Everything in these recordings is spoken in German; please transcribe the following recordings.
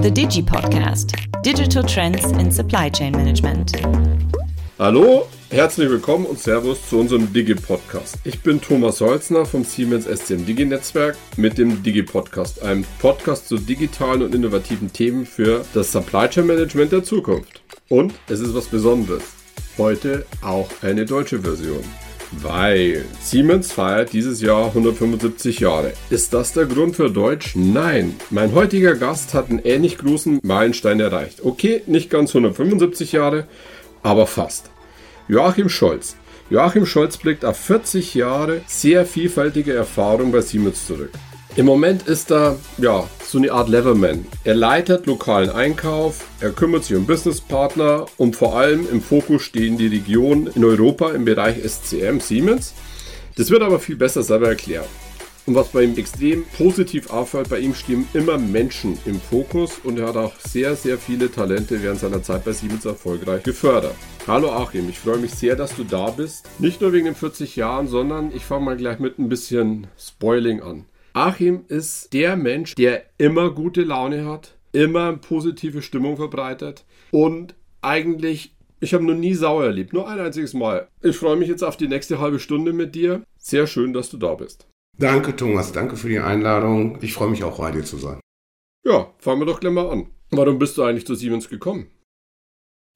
The Digi Podcast Digital Trends in Supply Chain Management. Hallo, herzlich willkommen und Servus zu unserem Digi Podcast. Ich bin Thomas Holzner vom Siemens SCM Digi Netzwerk mit dem Digi Podcast, einem Podcast zu digitalen und innovativen Themen für das Supply Chain Management der Zukunft. Und es ist was Besonderes. Heute auch eine deutsche Version. Weil Siemens feiert dieses Jahr 175 Jahre. Ist das der Grund für Deutsch? Nein. Mein heutiger Gast hat einen ähnlich großen Meilenstein erreicht. Okay, nicht ganz 175 Jahre, aber fast. Joachim Scholz. Joachim Scholz blickt auf 40 Jahre sehr vielfältige Erfahrung bei Siemens zurück. Im Moment ist er ja so eine Art Levelman. Er leitet lokalen Einkauf, er kümmert sich um Businesspartner und vor allem im Fokus stehen die Regionen in Europa im Bereich SCM Siemens. Das wird aber viel besser selber erklärt. Und was bei ihm extrem positiv auffällt, bei ihm stehen immer Menschen im Fokus und er hat auch sehr, sehr viele Talente während seiner Zeit bei Siemens erfolgreich gefördert. Hallo Achim, ich freue mich sehr, dass du da bist. Nicht nur wegen den 40 Jahren, sondern ich fange mal gleich mit ein bisschen Spoiling an. Achim ist der Mensch, der immer gute Laune hat, immer positive Stimmung verbreitet und eigentlich, ich habe noch nie sauer erlebt, nur ein einziges Mal. Ich freue mich jetzt auf die nächste halbe Stunde mit dir. Sehr schön, dass du da bist. Danke, Thomas. Danke für die Einladung. Ich freue mich auch, bei dir zu sein. Ja, fangen wir doch gleich mal an. Warum bist du eigentlich zu Siemens gekommen?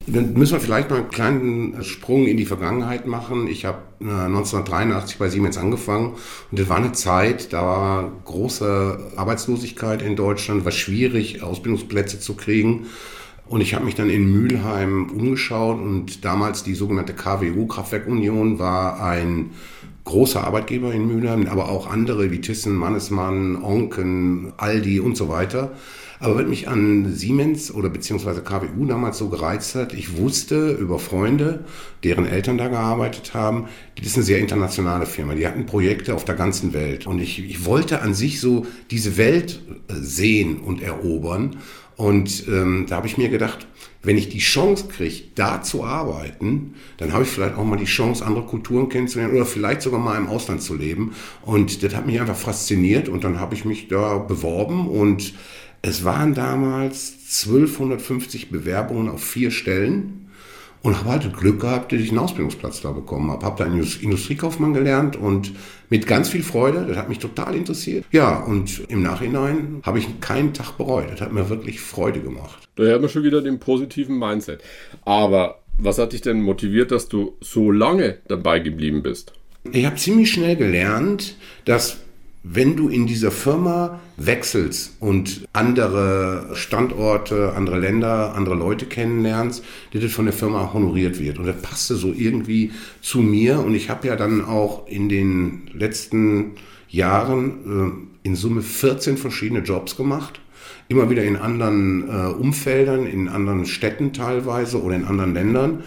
Dann müssen wir vielleicht mal einen kleinen Sprung in die Vergangenheit machen. Ich habe 1983 bei Siemens angefangen und das war eine Zeit, da war große Arbeitslosigkeit in Deutschland, war schwierig, Ausbildungsplätze zu kriegen. Und ich habe mich dann in Mülheim umgeschaut und damals die sogenannte KWU, Kraftwerkunion, war ein großer Arbeitgeber in Mülheim, aber auch andere wie Thyssen, Mannesmann, Onken, Aldi und so weiter. Aber was mich an Siemens oder beziehungsweise KWU damals so gereizt hat, ich wusste über Freunde, deren Eltern da gearbeitet haben, das ist eine sehr internationale Firma. Die hatten Projekte auf der ganzen Welt. Und ich, ich wollte an sich so diese Welt äh, sehen und erobern. Und ähm, da habe ich mir gedacht, wenn ich die Chance kriege, da zu arbeiten, dann habe ich vielleicht auch mal die Chance, andere Kulturen kennenzulernen oder vielleicht sogar mal im Ausland zu leben. Und das hat mich einfach fasziniert und dann habe ich mich da beworben und es waren damals 1250 Bewerbungen auf vier Stellen und habe halt Glück gehabt, dass ich einen Ausbildungsplatz da bekommen habe. Habe da Industriekaufmann gelernt und mit ganz viel Freude, das hat mich total interessiert. Ja, und im Nachhinein habe ich keinen Tag bereut. Das hat mir wirklich Freude gemacht. Da hört man schon wieder den positiven Mindset. Aber was hat dich denn motiviert, dass du so lange dabei geblieben bist? Ich habe ziemlich schnell gelernt, dass wenn du in dieser Firma wechselst und andere Standorte, andere Länder, andere Leute kennenlernst, dass das von der Firma honoriert wird. Und das passte so irgendwie zu mir. Und ich habe ja dann auch in den letzten Jahren äh, in Summe 14 verschiedene Jobs gemacht. Immer wieder in anderen äh, Umfeldern, in anderen Städten teilweise oder in anderen Ländern.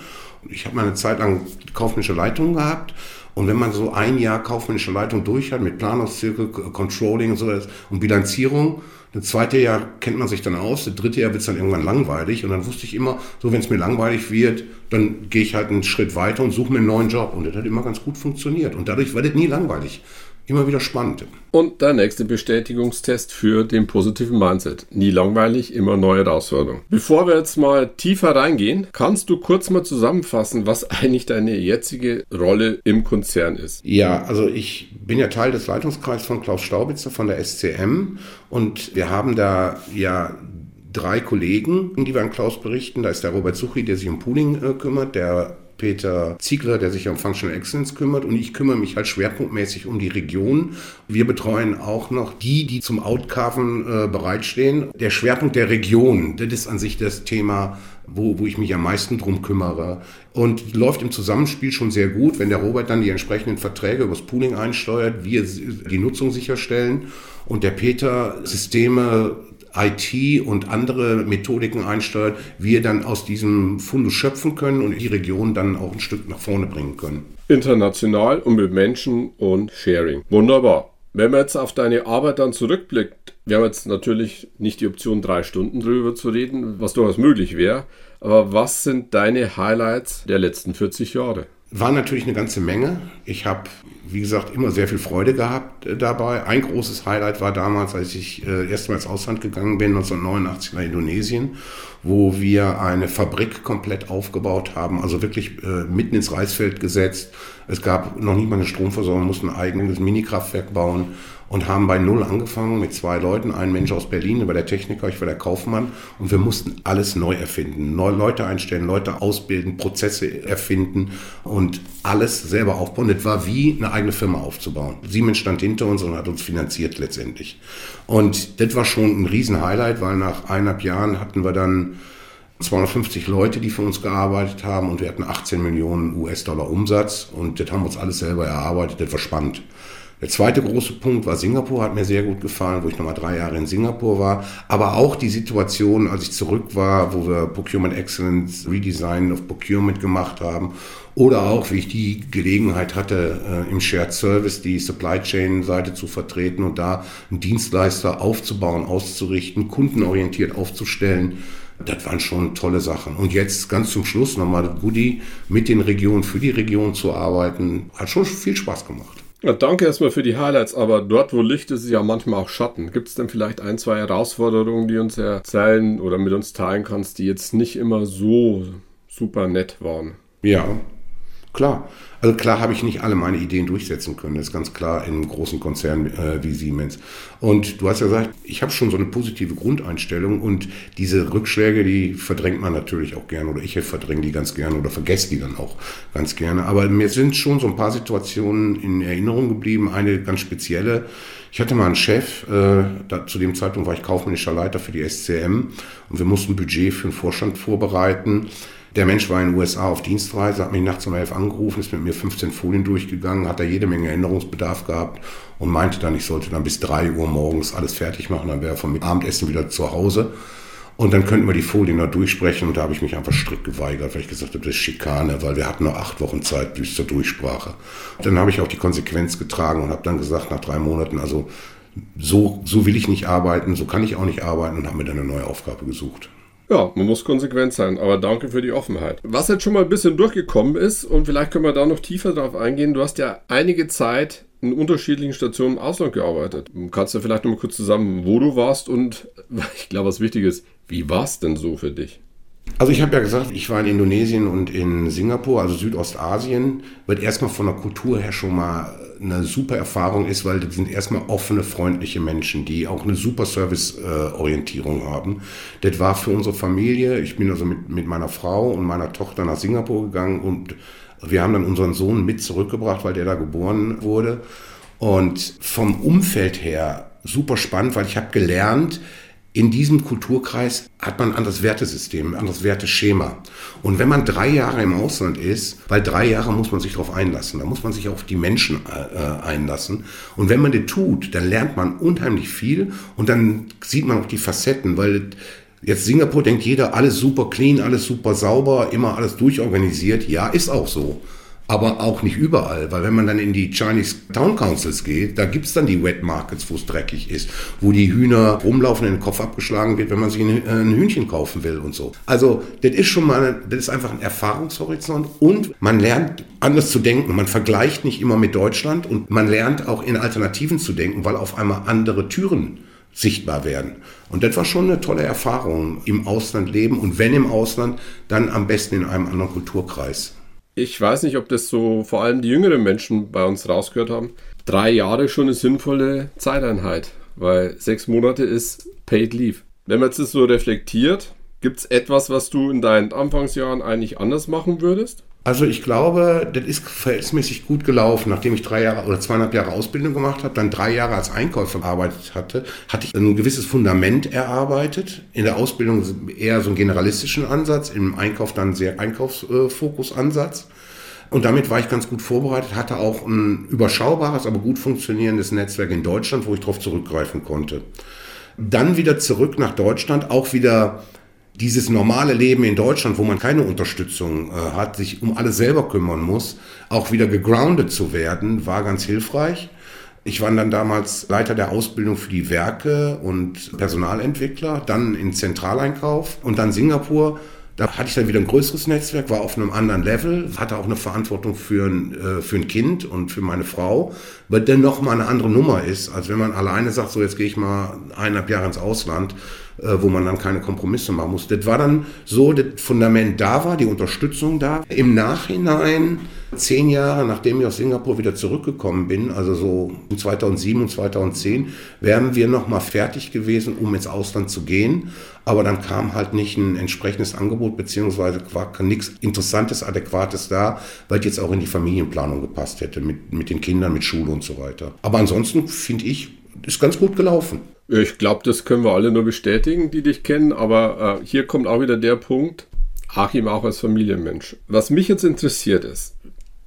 Ich habe mal eine Zeit lang kaufmännische Leitung gehabt und wenn man so ein Jahr kaufmännische Leitung durch hat mit Planungszirkel, Controlling und so und Bilanzierung, das zweite Jahr kennt man sich dann aus, das dritte Jahr wird es dann irgendwann langweilig und dann wusste ich immer, so wenn es mir langweilig wird, dann gehe ich halt einen Schritt weiter und suche mir einen neuen Job. Und das hat immer ganz gut funktioniert. Und dadurch war das nie langweilig immer wieder spannend. Und der nächste Bestätigungstest für den positiven Mindset. Nie langweilig, immer neue Herausforderungen. Bevor wir jetzt mal tiefer reingehen, kannst du kurz mal zusammenfassen, was eigentlich deine jetzige Rolle im Konzern ist? Ja, also ich bin ja Teil des Leitungskreises von Klaus Staubitzer von der SCM und wir haben da ja drei Kollegen, die wir an Klaus berichten. Da ist der Robert Suchi, der sich um Pooling äh, kümmert, der Peter Ziegler, der sich um Functional Excellence kümmert und ich kümmere mich halt schwerpunktmäßig um die Region. Wir betreuen auch noch die, die zum Outcarven äh, bereitstehen. Der Schwerpunkt der Region, das ist an sich das Thema, wo, wo ich mich am meisten drum kümmere. Und läuft im Zusammenspiel schon sehr gut, wenn der Robert dann die entsprechenden Verträge übers Pooling einsteuert, wir die Nutzung sicherstellen und der Peter Systeme IT und andere Methodiken einsteuert, wir dann aus diesem Fundus schöpfen können und die Region dann auch ein Stück nach vorne bringen können. International und mit Menschen und Sharing. Wunderbar. Wenn man jetzt auf deine Arbeit dann zurückblickt, wir haben jetzt natürlich nicht die Option, drei Stunden drüber zu reden, was durchaus möglich wäre, aber was sind deine Highlights der letzten 40 Jahre? War natürlich eine ganze Menge. Ich habe, wie gesagt, immer sehr viel Freude gehabt äh, dabei. Ein großes Highlight war damals, als ich äh, erstmal ins Ausland gegangen bin, 1989 nach Indonesien, wo wir eine Fabrik komplett aufgebaut haben, also wirklich äh, mitten ins Reisfeld gesetzt. Es gab noch nicht mal eine Stromversorgung, mussten ein eigenes Minikraftwerk bauen und haben bei Null angefangen mit zwei Leuten, ein Mensch aus Berlin, war der Techniker, ich war der Kaufmann und wir mussten alles neu erfinden, neue Leute einstellen, Leute ausbilden, Prozesse erfinden und alles selber aufbauen. Das war wie eine eigene Firma aufzubauen. Siemens stand hinter uns und hat uns finanziert letztendlich. Und das war schon ein Riesen-Highlight, weil nach eineinhalb Jahren hatten wir dann 250 Leute, die für uns gearbeitet haben und wir hatten 18 Millionen US-Dollar Umsatz und das haben wir uns alles selber erarbeitet, das war spannend. Der zweite große Punkt war Singapur, hat mir sehr gut gefallen, wo ich nochmal drei Jahre in Singapur war. Aber auch die Situation, als ich zurück war, wo wir Procurement Excellence, Redesign of Procurement gemacht haben. Oder auch, wie ich die Gelegenheit hatte, äh, im Shared Service die Supply Chain Seite zu vertreten und da einen Dienstleister aufzubauen, auszurichten, kundenorientiert aufzustellen. Das waren schon tolle Sachen. Und jetzt ganz zum Schluss nochmal Goodie, mit den Regionen, für die Region zu arbeiten, hat schon viel Spaß gemacht. Ja, danke erstmal für die Highlights, aber dort, wo Licht ist, ist ja manchmal auch Schatten. Gibt es denn vielleicht ein, zwei Herausforderungen, die uns erzählen oder mit uns teilen kannst, die jetzt nicht immer so super nett waren? Ja, klar. Also klar habe ich nicht alle meine Ideen durchsetzen können. Das ist ganz klar in einem großen Konzern äh, wie Siemens. Und du hast ja gesagt, ich habe schon so eine positive Grundeinstellung und diese Rückschläge, die verdrängt man natürlich auch gerne oder ich verdränge die ganz gerne oder vergesse die dann auch ganz gerne. Aber mir sind schon so ein paar Situationen in Erinnerung geblieben. Eine ganz spezielle. Ich hatte mal einen Chef, äh, da, zu dem Zeitpunkt war ich kaufmännischer Leiter für die SCM und wir mussten Budget für den Vorstand vorbereiten. Der Mensch war in den USA auf Dienstreise, hat mich nachts um elf angerufen, ist mit mir 15 Folien durchgegangen, hat da jede Menge Änderungsbedarf gehabt und meinte dann, ich sollte dann bis drei Uhr morgens alles fertig machen, dann wäre er vom Abendessen wieder zu Hause. Und dann könnten wir die Folien noch durchsprechen und da habe ich mich einfach strikt geweigert, weil ich gesagt habe, das ist Schikane, weil wir hatten noch acht Wochen Zeit bis zur Durchsprache. Dann habe ich auch die Konsequenz getragen und habe dann gesagt, nach drei Monaten, also so, so will ich nicht arbeiten, so kann ich auch nicht arbeiten und habe mir dann eine neue Aufgabe gesucht. Ja, man muss konsequent sein, aber danke für die Offenheit. Was jetzt schon mal ein bisschen durchgekommen ist, und vielleicht können wir da noch tiefer drauf eingehen, du hast ja einige Zeit in unterschiedlichen Stationen im Ausland gearbeitet. Kannst du vielleicht noch mal kurz zusammen, wo du warst und ich glaube, was wichtig ist, wie war es denn so für dich? Also ich habe ja gesagt, ich war in Indonesien und in Singapur, also Südostasien, wird erstmal von der Kultur her schon mal eine super Erfahrung ist, weil das sind erstmal offene, freundliche Menschen, die auch eine super Service-Orientierung haben. Das war für unsere Familie, ich bin also mit, mit meiner Frau und meiner Tochter nach Singapur gegangen und wir haben dann unseren Sohn mit zurückgebracht, weil der da geboren wurde. Und vom Umfeld her super spannend, weil ich habe gelernt, in diesem Kulturkreis hat man ein anderes Wertesystem, ein anderes Werteschema. Und wenn man drei Jahre im Ausland ist, weil drei Jahre muss man sich darauf einlassen, da muss man sich auf die Menschen äh, einlassen. Und wenn man das tut, dann lernt man unheimlich viel und dann sieht man auch die Facetten, weil jetzt Singapur denkt jeder, alles super clean, alles super sauber, immer alles durchorganisiert. Ja, ist auch so aber auch nicht überall, weil wenn man dann in die Chinese Town Councils geht, da gibt's dann die Wet Markets, wo es dreckig ist, wo die Hühner rumlaufen, in den Kopf abgeschlagen wird, wenn man sich äh, ein Hühnchen kaufen will und so. Also das ist schon mal, das ist einfach ein Erfahrungshorizont und man lernt anders zu denken. Man vergleicht nicht immer mit Deutschland und man lernt auch in Alternativen zu denken, weil auf einmal andere Türen sichtbar werden. Und das war schon eine tolle Erfahrung im Ausland leben und wenn im Ausland, dann am besten in einem anderen Kulturkreis ich weiß nicht, ob das so vor allem die jüngeren Menschen bei uns rausgehört haben. Drei Jahre schon eine sinnvolle Zeiteinheit, weil sechs Monate ist Paid Leave. Wenn man jetzt das so reflektiert, gibt es etwas, was du in deinen Anfangsjahren eigentlich anders machen würdest? Also ich glaube, das ist verhältnismäßig gut gelaufen. Nachdem ich drei Jahre oder zweieinhalb Jahre Ausbildung gemacht habe, dann drei Jahre als Einkäufer gearbeitet hatte, hatte ich ein gewisses Fundament erarbeitet. In der Ausbildung eher so einen generalistischen Ansatz, im Einkauf dann sehr Einkaufsfokusansatz. Und damit war ich ganz gut vorbereitet, hatte auch ein überschaubares, aber gut funktionierendes Netzwerk in Deutschland, wo ich darauf zurückgreifen konnte. Dann wieder zurück nach Deutschland, auch wieder dieses normale Leben in Deutschland, wo man keine Unterstützung äh, hat, sich um alles selber kümmern muss, auch wieder gegroundet zu werden, war ganz hilfreich. Ich war dann damals Leiter der Ausbildung für die Werke und Personalentwickler, dann in Zentraleinkauf und dann Singapur. Da hatte ich dann wieder ein größeres Netzwerk, war auf einem anderen Level, hatte auch eine Verantwortung für ein, äh, für ein Kind und für meine Frau, weil dennoch mal eine andere Nummer ist, als wenn man alleine sagt, so jetzt gehe ich mal eineinhalb Jahre ins Ausland wo man dann keine Kompromisse machen muss. Das war dann so, das Fundament da war, die Unterstützung da. Im Nachhinein, zehn Jahre nachdem ich aus Singapur wieder zurückgekommen bin, also so 2007 und 2010, wären wir nochmal fertig gewesen, um ins Ausland zu gehen. Aber dann kam halt nicht ein entsprechendes Angebot, beziehungsweise nichts Interessantes, Adäquates da, weil jetzt auch in die Familienplanung gepasst hätte, mit, mit den Kindern, mit Schule und so weiter. Aber ansonsten finde ich, ist ganz gut gelaufen. Ich glaube, das können wir alle nur bestätigen, die dich kennen. Aber äh, hier kommt auch wieder der Punkt, Achim auch als Familienmensch. Was mich jetzt interessiert ist,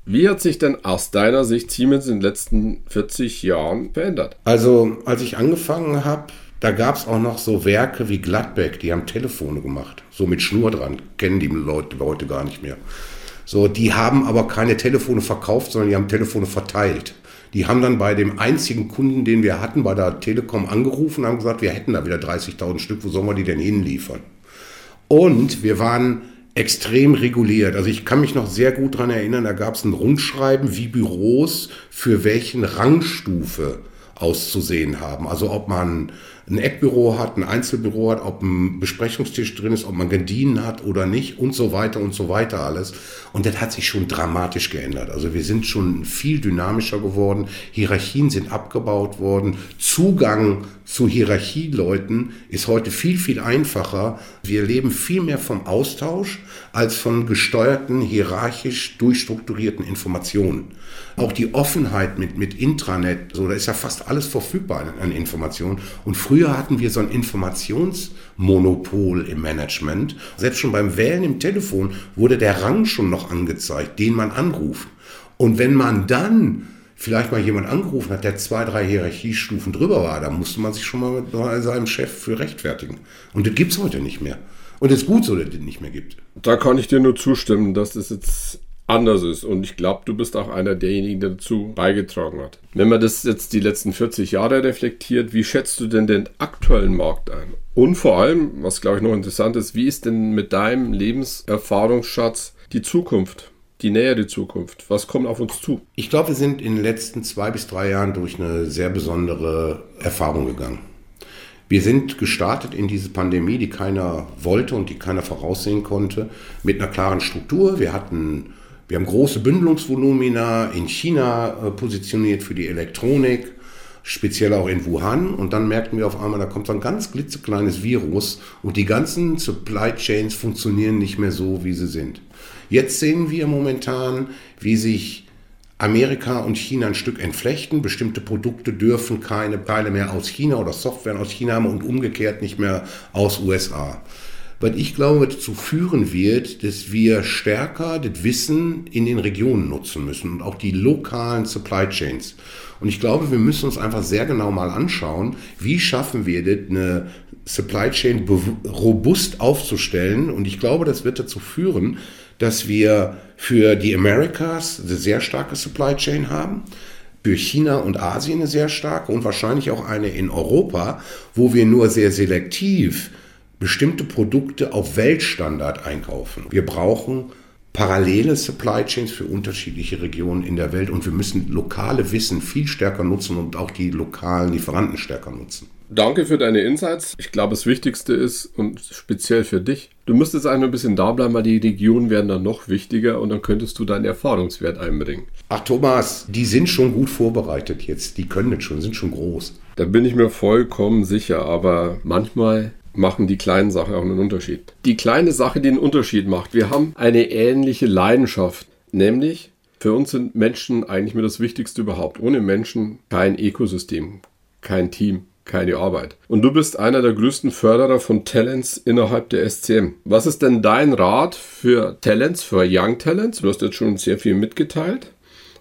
wie hat sich denn aus deiner Sicht Siemens in den letzten 40 Jahren verändert? Also, als ich angefangen habe, da gab es auch noch so Werke wie Gladbeck, die haben Telefone gemacht, so mit Schnur dran. Kennen die Leute heute gar nicht mehr. So, die haben aber keine Telefone verkauft, sondern die haben Telefone verteilt. Die haben dann bei dem einzigen Kunden, den wir hatten, bei der Telekom angerufen und haben gesagt, wir hätten da wieder 30.000 Stück, wo sollen wir die denn hinliefern? Und wir waren extrem reguliert. Also ich kann mich noch sehr gut daran erinnern, da gab es ein Rundschreiben, wie Büros für welchen Rangstufe auszusehen haben. Also ob man ein Eckbüro hat, ein Einzelbüro hat, ob ein Besprechungstisch drin ist, ob man Gardinen hat oder nicht und so weiter und so weiter alles. Und das hat sich schon dramatisch geändert. Also wir sind schon viel dynamischer geworden. Hierarchien sind abgebaut worden. Zugang zu Hierarchieleuten ist heute viel, viel einfacher. Wir leben viel mehr vom Austausch als von gesteuerten, hierarchisch durchstrukturierten Informationen. Auch die Offenheit mit, mit Intranet, so, da ist ja fast alles verfügbar an, Informationen. Und früher hatten wir so ein Informationsmonopol im Management. Selbst schon beim Wählen im Telefon wurde der Rang schon noch angezeigt, den man anruft. Und wenn man dann vielleicht mal jemand angerufen hat, der zwei, drei Hierarchiestufen drüber war, da musste man sich schon mal mit seinem Chef für rechtfertigen. Und das gibt es heute nicht mehr. Und es ist gut so, dass es das nicht mehr gibt. Da kann ich dir nur zustimmen, dass es jetzt anders ist. Und ich glaube, du bist auch einer derjenigen, der dazu beigetragen hat. Wenn man das jetzt die letzten 40 Jahre reflektiert, wie schätzt du denn den aktuellen Markt ein? Und vor allem, was glaube ich noch interessant ist, wie ist denn mit deinem Lebenserfahrungsschatz die Zukunft? Die nähere Zukunft. Was kommt auf uns zu? Ich glaube, wir sind in den letzten zwei bis drei Jahren durch eine sehr besondere Erfahrung gegangen. Wir sind gestartet in diese Pandemie, die keiner wollte und die keiner voraussehen konnte, mit einer klaren Struktur. Wir hatten wir haben große Bündelungsvolumina in China äh, positioniert für die Elektronik, speziell auch in Wuhan. Und dann merkten wir auf einmal, da kommt so ein ganz klitzekleines Virus und die ganzen Supply Chains funktionieren nicht mehr so, wie sie sind. Jetzt sehen wir momentan, wie sich Amerika und China ein Stück entflechten. Bestimmte Produkte dürfen keine Teile mehr aus China oder Software aus China haben und umgekehrt nicht mehr aus USA was ich glaube dazu führen wird, dass wir stärker das Wissen in den Regionen nutzen müssen und auch die lokalen Supply Chains. Und ich glaube, wir müssen uns einfach sehr genau mal anschauen, wie schaffen wir das, eine Supply Chain robust aufzustellen. Und ich glaube, das wird dazu führen, dass wir für die Americas eine sehr starke Supply Chain haben für China und Asien eine sehr starke und wahrscheinlich auch eine in Europa, wo wir nur sehr selektiv bestimmte Produkte auf Weltstandard einkaufen. Wir brauchen parallele Supply Chains für unterschiedliche Regionen in der Welt und wir müssen lokale Wissen viel stärker nutzen und auch die lokalen Lieferanten stärker nutzen. Danke für deine Insights. Ich glaube, das Wichtigste ist und speziell für dich, du müsstest einfach ein bisschen da bleiben, weil die Regionen werden dann noch wichtiger und dann könntest du deinen Erfahrungswert einbringen. Ach Thomas, die sind schon gut vorbereitet jetzt. Die können das schon, sind schon groß. Da bin ich mir vollkommen sicher, aber manchmal machen die kleinen Sachen auch einen Unterschied. Die kleine Sache, die einen Unterschied macht. Wir haben eine ähnliche Leidenschaft, nämlich für uns sind Menschen eigentlich mir das Wichtigste überhaupt. Ohne Menschen kein Ökosystem, kein Team, keine Arbeit. Und du bist einer der größten Förderer von Talents innerhalb der SCM. Was ist denn dein Rat für Talents, für Young Talents? Du hast jetzt schon sehr viel mitgeteilt,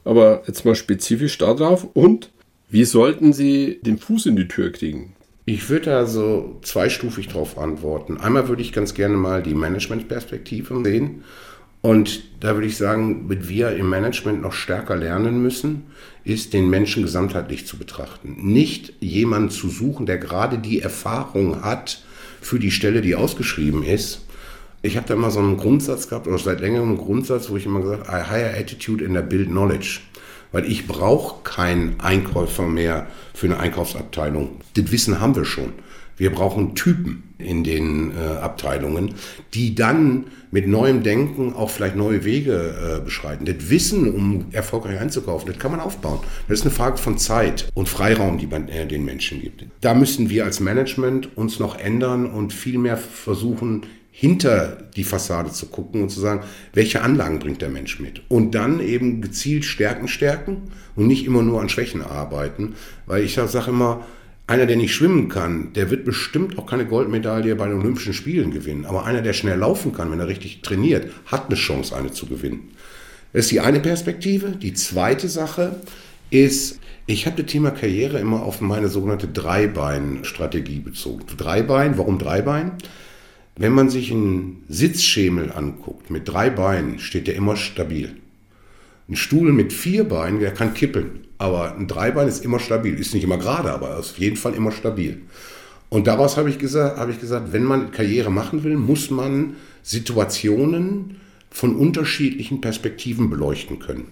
aber jetzt mal spezifisch darauf. Und wie sollten sie den Fuß in die Tür kriegen? Ich würde also zweistufig darauf antworten. Einmal würde ich ganz gerne mal die Managementperspektive sehen. Und da würde ich sagen, mit wir im Management noch stärker lernen müssen, ist den Menschen gesamtheitlich zu betrachten. Nicht jemanden zu suchen, der gerade die Erfahrung hat für die Stelle, die ausgeschrieben ist, Ich habe da immer so einen Grundsatz gehabt, oder seit längerem einen Grundsatz, wo ich immer gesagt habe, I hire attitude in der Build knowledge. Weil ich brauche keinen Einkäufer mehr für eine Einkaufsabteilung. Das Wissen haben wir schon. Wir brauchen Typen in den äh, Abteilungen, die dann mit neuem Denken auch vielleicht neue Wege äh, beschreiten. Das Wissen, um erfolgreich einzukaufen, das kann man aufbauen. Das ist eine Frage von Zeit und Freiraum, die man äh, den Menschen gibt. Da müssen wir als Management uns noch ändern und viel mehr versuchen, hinter die Fassade zu gucken und zu sagen, welche Anlagen bringt der Mensch mit. Und dann eben gezielt Stärken stärken und nicht immer nur an Schwächen arbeiten. Weil ich sage immer, einer, der nicht schwimmen kann, der wird bestimmt auch keine Goldmedaille bei den Olympischen Spielen gewinnen. Aber einer, der schnell laufen kann, wenn er richtig trainiert, hat eine Chance, eine zu gewinnen. Das ist die eine Perspektive. Die zweite Sache ist, ich habe das Thema Karriere immer auf meine sogenannte Dreibein-Strategie bezogen. Dreibein, warum Dreibein? Wenn man sich einen Sitzschemel anguckt mit drei Beinen, steht der immer stabil. Ein Stuhl mit vier Beinen, der kann kippeln. Aber ein Dreibein ist immer stabil. Ist nicht immer gerade, aber auf jeden Fall immer stabil. Und daraus habe ich, gesagt, habe ich gesagt, wenn man Karriere machen will, muss man Situationen von unterschiedlichen Perspektiven beleuchten können.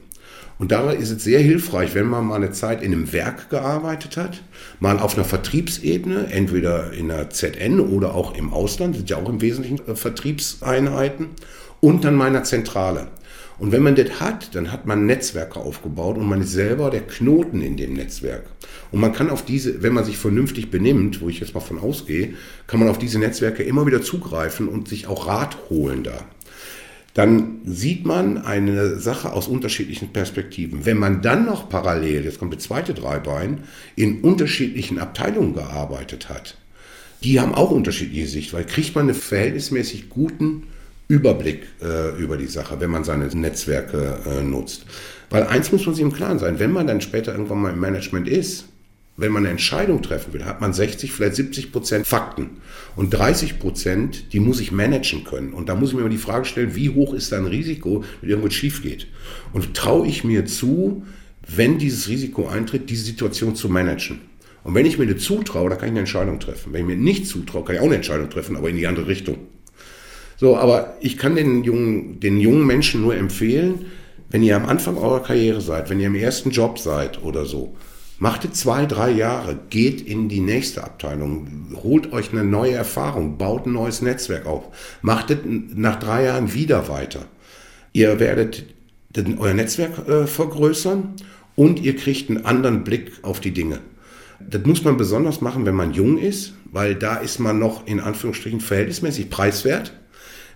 Und dabei ist es sehr hilfreich, wenn man mal eine Zeit in einem Werk gearbeitet hat, mal auf einer Vertriebsebene, entweder in der ZN oder auch im Ausland, sind ja auch im Wesentlichen äh, Vertriebseinheiten, und dann meiner Zentrale. Und wenn man das hat, dann hat man Netzwerke aufgebaut und man ist selber der Knoten in dem Netzwerk. Und man kann auf diese, wenn man sich vernünftig benimmt, wo ich jetzt mal von ausgehe, kann man auf diese Netzwerke immer wieder zugreifen und sich auch Rat holen da. Dann sieht man eine Sache aus unterschiedlichen Perspektiven. Wenn man dann noch parallel, jetzt kommt der zweite Dreibein, in unterschiedlichen Abteilungen gearbeitet hat, die haben auch unterschiedliche Sicht, weil kriegt man einen verhältnismäßig guten Überblick äh, über die Sache, wenn man seine Netzwerke äh, nutzt. Weil eins muss man sich im Klaren sein, wenn man dann später irgendwann mal im Management ist, wenn man eine Entscheidung treffen will, hat man 60, vielleicht 70 Prozent Fakten und 30 Prozent, die muss ich managen können. Und da muss ich mir mal die Frage stellen, wie hoch ist dein Risiko, wenn irgendwas schief geht? Und traue ich mir zu, wenn dieses Risiko eintritt, diese Situation zu managen? Und wenn ich mir das zutraue, dann kann ich eine Entscheidung treffen. Wenn ich mir nicht zutraue, kann ich auch eine Entscheidung treffen, aber in die andere Richtung. So, aber ich kann den jungen, den jungen Menschen nur empfehlen, wenn ihr am Anfang eurer Karriere seid, wenn ihr im ersten Job seid oder so, macht zwei, drei Jahre, geht in die nächste Abteilung, holt euch eine neue Erfahrung, baut ein neues Netzwerk auf, macht nach drei Jahren wieder weiter. Ihr werdet euer Netzwerk äh, vergrößern und ihr kriegt einen anderen Blick auf die Dinge. Das muss man besonders machen, wenn man jung ist, weil da ist man noch in Anführungsstrichen verhältnismäßig preiswert.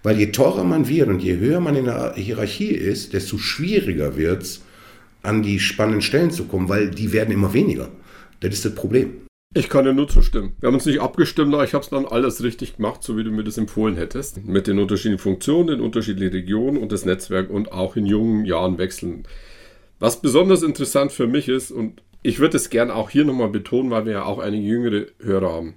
Weil je teurer man wird und je höher man in der Hierarchie ist, desto schwieriger wird es, an die spannenden Stellen zu kommen, weil die werden immer weniger. Das ist das Problem. Ich kann dir nur zustimmen. Wir haben uns nicht abgestimmt, aber ich habe es dann alles richtig gemacht, so wie du mir das empfohlen hättest. Mit den unterschiedlichen Funktionen, den unterschiedlichen Regionen und das Netzwerk und auch in jungen Jahren wechseln. Was besonders interessant für mich ist, und ich würde es gerne auch hier nochmal betonen, weil wir ja auch einige jüngere Hörer haben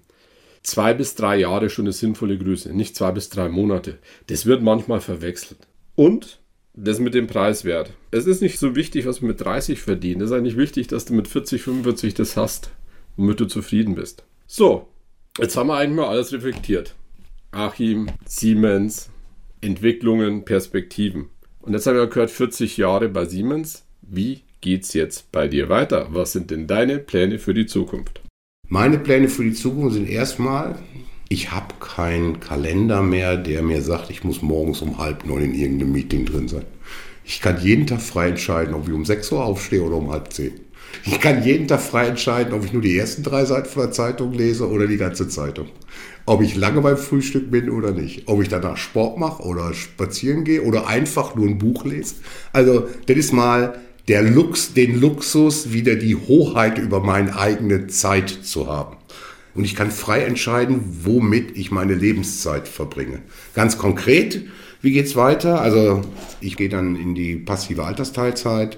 zwei bis drei Jahre schon eine sinnvolle Größe, nicht zwei bis drei Monate. Das wird manchmal verwechselt. Und das mit dem Preiswert. Es ist nicht so wichtig, was du mit 30 verdienst. Es ist eigentlich wichtig, dass du mit 40, 45 das hast, womit du zufrieden bist. So, jetzt haben wir eigentlich mal alles reflektiert. Achim, Siemens, Entwicklungen, Perspektiven. Und jetzt haben wir gehört, 40 Jahre bei Siemens. Wie geht's jetzt bei dir weiter? Was sind denn deine Pläne für die Zukunft? Meine Pläne für die Zukunft sind erstmal, ich habe keinen Kalender mehr, der mir sagt, ich muss morgens um halb neun in irgendeinem Meeting drin sein. Ich kann jeden Tag frei entscheiden, ob ich um sechs Uhr aufstehe oder um halb zehn. Ich kann jeden Tag frei entscheiden, ob ich nur die ersten drei Seiten von der Zeitung lese oder die ganze Zeitung. Ob ich lange beim Frühstück bin oder nicht. Ob ich danach Sport mache oder spazieren gehe oder einfach nur ein Buch lese. Also, das ist mal der Lux, den Luxus, wieder die Hoheit über meine eigene Zeit zu haben. Und ich kann frei entscheiden, womit ich meine Lebenszeit verbringe. Ganz konkret, wie geht's weiter? Also ich gehe dann in die passive Altersteilzeit.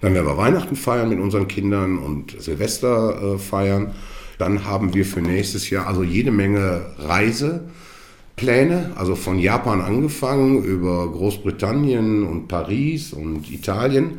Dann werden wir Weihnachten feiern mit unseren Kindern und Silvester äh, feiern. Dann haben wir für nächstes Jahr also jede Menge Reisepläne, also von Japan angefangen über Großbritannien und Paris und Italien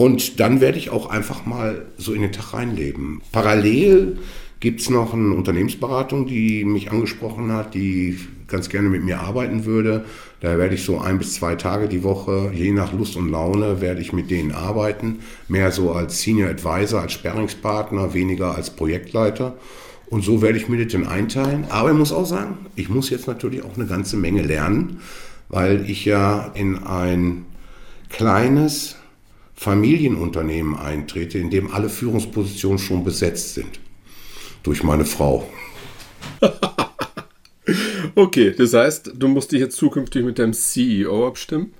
und dann werde ich auch einfach mal so in den Tag reinleben. Parallel gibt es noch eine Unternehmensberatung, die mich angesprochen hat, die ganz gerne mit mir arbeiten würde. Da werde ich so ein bis zwei Tage die Woche, je nach Lust und Laune, werde ich mit denen arbeiten. Mehr so als Senior Advisor, als Sperringspartner, weniger als Projektleiter. Und so werde ich mir das dann einteilen. Aber ich muss auch sagen, ich muss jetzt natürlich auch eine ganze Menge lernen, weil ich ja in ein kleines Familienunternehmen eintrete, in dem alle Führungspositionen schon besetzt sind. Durch meine Frau. okay, das heißt, du musst dich jetzt zukünftig mit deinem CEO abstimmen?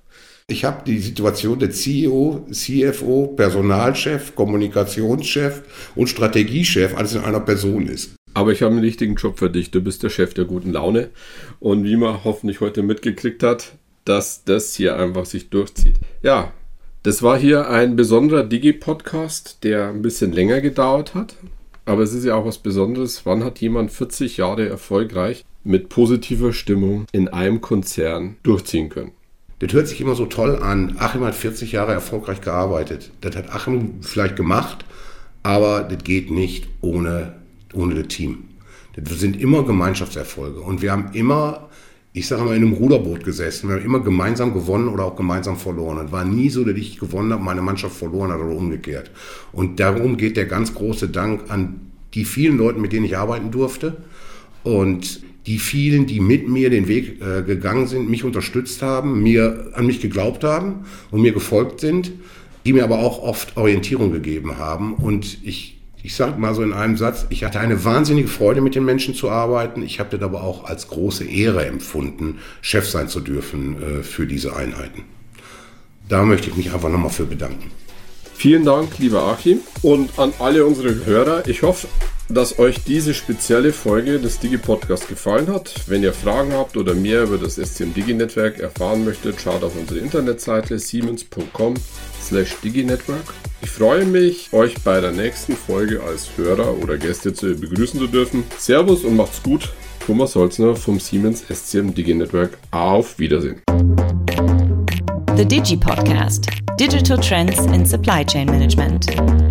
Ich habe die Situation der CEO, CFO, Personalchef, Kommunikationschef und Strategiechef alles in einer Person ist. Aber ich habe einen richtigen Job für dich. Du bist der Chef der guten Laune. Und wie man hoffentlich heute mitgekriegt hat, dass das hier einfach sich durchzieht. Ja, das war hier ein besonderer Digi-Podcast, der ein bisschen länger gedauert hat. Aber es ist ja auch was Besonderes. Wann hat jemand 40 Jahre erfolgreich mit positiver Stimmung in einem Konzern durchziehen können? Das hört sich immer so toll an. Achim hat 40 Jahre erfolgreich gearbeitet. Das hat Achim vielleicht gemacht, aber das geht nicht ohne, ohne das Team. Das sind immer Gemeinschaftserfolge. Und wir haben immer ich sage mal, in einem Ruderboot gesessen. Wir haben immer gemeinsam gewonnen oder auch gemeinsam verloren. Es war nie so, dass ich gewonnen habe, meine Mannschaft verloren hat oder umgekehrt. Und darum geht der ganz große Dank an die vielen Leute, mit denen ich arbeiten durfte und die vielen, die mit mir den Weg äh, gegangen sind, mich unterstützt haben, mir an mich geglaubt haben und mir gefolgt sind, die mir aber auch oft Orientierung gegeben haben. Und ich ich sage mal so in einem Satz, ich hatte eine wahnsinnige Freude, mit den Menschen zu arbeiten. Ich habe das aber auch als große Ehre empfunden, Chef sein zu dürfen äh, für diese Einheiten. Da möchte ich mich einfach nochmal für bedanken. Vielen Dank, lieber Achim. Und an alle unsere Hörer, ich hoffe, dass euch diese spezielle Folge des Digi-Podcasts gefallen hat. Wenn ihr Fragen habt oder mehr über das SCM Digi-Netzwerk erfahren möchtet, schaut auf unsere Internetseite siemens.com slash diginetwork. Ich freue mich, euch bei der nächsten Folge als Hörer oder Gäste zu begrüßen zu dürfen. Servus und macht's gut. Thomas Holzner vom Siemens SCM Digi Network. Auf Wiedersehen. The Digi Podcast. Digital Trends in Supply Chain Management.